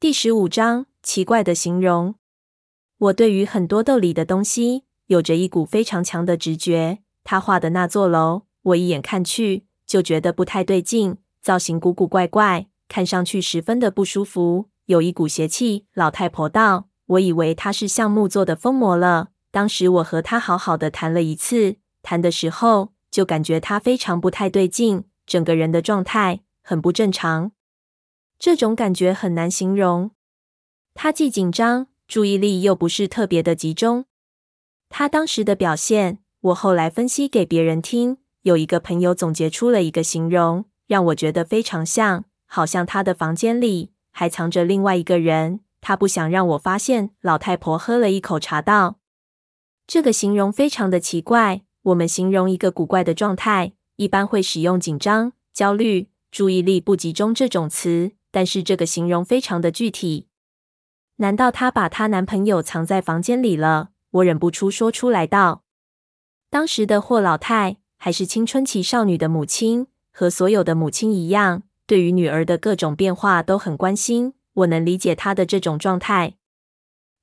第十五章，奇怪的形容。我对于很多豆里的东西有着一股非常强的直觉。他画的那座楼，我一眼看去就觉得不太对劲，造型古古怪怪，看上去十分的不舒服，有一股邪气。老太婆道：“我以为他是橡木做的疯魔了。当时我和他好好的谈了一次，谈的时候就感觉他非常不太对劲，整个人的状态很不正常。”这种感觉很难形容。他既紧张，注意力又不是特别的集中。他当时的表现，我后来分析给别人听。有一个朋友总结出了一个形容，让我觉得非常像，好像他的房间里还藏着另外一个人。他不想让我发现。老太婆喝了一口茶，道：“这个形容非常的奇怪。我们形容一个古怪的状态，一般会使用紧张、焦虑、注意力不集中这种词。”但是这个形容非常的具体，难道她把她男朋友藏在房间里了？我忍不住说出来道：“当时的霍老太还是青春期少女的母亲，和所有的母亲一样，对于女儿的各种变化都很关心。我能理解她的这种状态。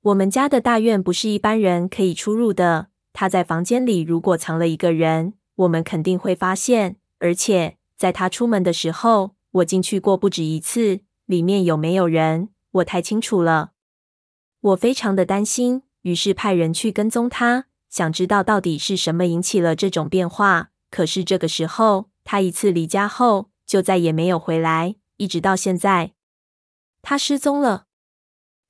我们家的大院不是一般人可以出入的，她在房间里如果藏了一个人，我们肯定会发现。而且在她出门的时候。”我进去过不止一次，里面有没有人，我太清楚了。我非常的担心，于是派人去跟踪他，想知道到底是什么引起了这种变化。可是这个时候，他一次离家后就再也没有回来，一直到现在，他失踪了。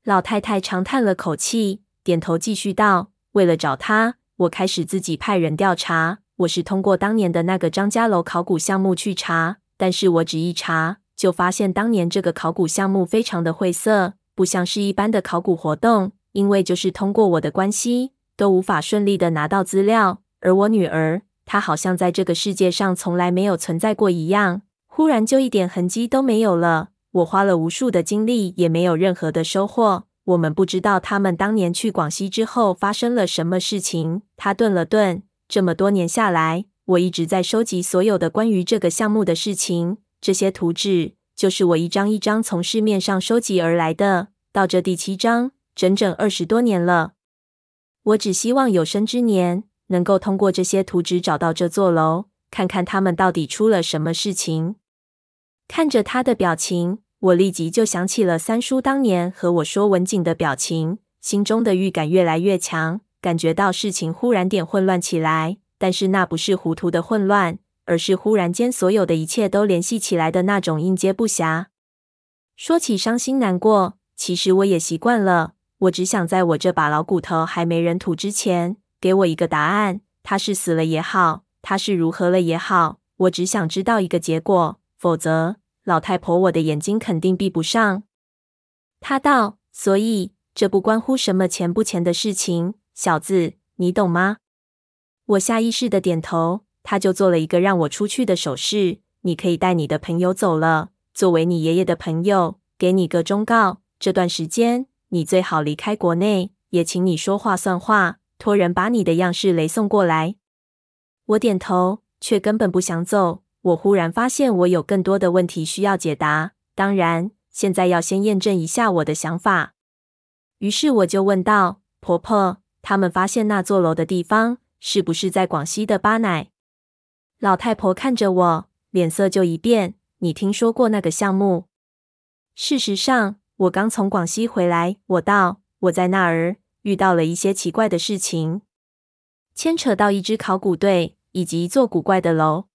老太太长叹了口气，点头继续道：“为了找他，我开始自己派人调查。我是通过当年的那个张家楼考古项目去查。”但是我只一查，就发现当年这个考古项目非常的晦涩，不像是一般的考古活动。因为就是通过我的关系，都无法顺利的拿到资料。而我女儿，她好像在这个世界上从来没有存在过一样，忽然就一点痕迹都没有了。我花了无数的精力，也没有任何的收获。我们不知道他们当年去广西之后发生了什么事情。她顿了顿，这么多年下来。我一直在收集所有的关于这个项目的事情，这些图纸就是我一张一张从市面上收集而来的。到这第七章，整整二十多年了。我只希望有生之年能够通过这些图纸找到这座楼，看看他们到底出了什么事情。看着他的表情，我立即就想起了三叔当年和我说文景的表情，心中的预感越来越强，感觉到事情忽然点混乱起来。但是那不是糊涂的混乱，而是忽然间所有的一切都联系起来的那种应接不暇。说起伤心难过，其实我也习惯了。我只想在我这把老骨头还没人吐之前，给我一个答案。他是死了也好，他是如何了也好，我只想知道一个结果。否则，老太婆我的眼睛肯定闭不上。他道：“所以这不关乎什么钱不钱的事情，小子，你懂吗？”我下意识的点头，他就做了一个让我出去的手势。你可以带你的朋友走了。作为你爷爷的朋友，给你个忠告：这段时间你最好离开国内，也请你说话算话，托人把你的样式雷送过来。我点头，却根本不想走。我忽然发现我有更多的问题需要解答。当然，现在要先验证一下我的想法。于是我就问道：“婆婆，他们发现那座楼的地方？”是不是在广西的巴乃？老太婆看着我，脸色就一变。你听说过那个项目？事实上，我刚从广西回来。我道，我在那儿遇到了一些奇怪的事情，牵扯到一支考古队以及一座古怪的楼。